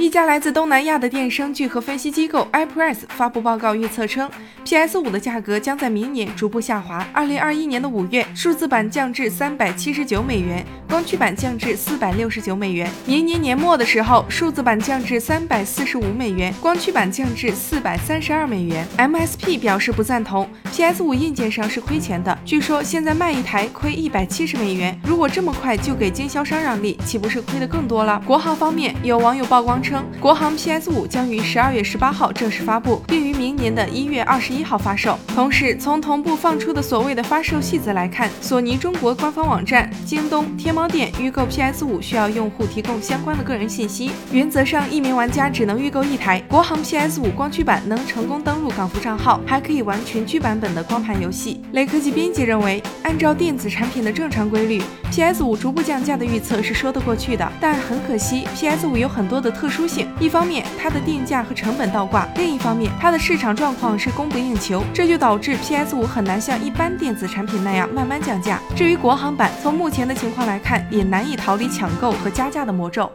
一家来自东南亚的电声聚合分析机构 iPress 发布报告预测称，PS5 的价格将在明年逐步下滑。二零二一年的五月，数字版降至三百七十九美元，光驱版降至四百六十九美元。明年年末的时候，数字版降至三百四十五美元，光驱版降至四百三十二美元。MSP 表示不赞同，PS5 硬件上是亏钱的，据说现在卖一台亏一百七十美元。如果这么快就给经销商让利，岂不是亏得更多了？国行方面，有网友曝光称。称国行 PS 五将于十二月十八号正式发布，并于明年的一月二十一号发售。同时，从同步放出的所谓的发售细则来看，索尼中国官方网站、京东、天猫店预购 PS 五需要用户提供相关的个人信息。原则上，一名玩家只能预购一台国行 PS 五光驱版，能成功登录港服账号，还可以玩全区版本的光盘游戏。雷科技编辑认为，按照电子产品的正常规律，PS 五逐步降价的预测是说得过去的。但很可惜，PS 五有很多的特殊殊。性一方面，它的定价和成本倒挂；另一方面，它的市场状况是供不应求，这就导致 PS 五很难像一般电子产品那样慢慢降价。至于国行版，从目前的情况来看，也难以逃离抢购和加价的魔咒。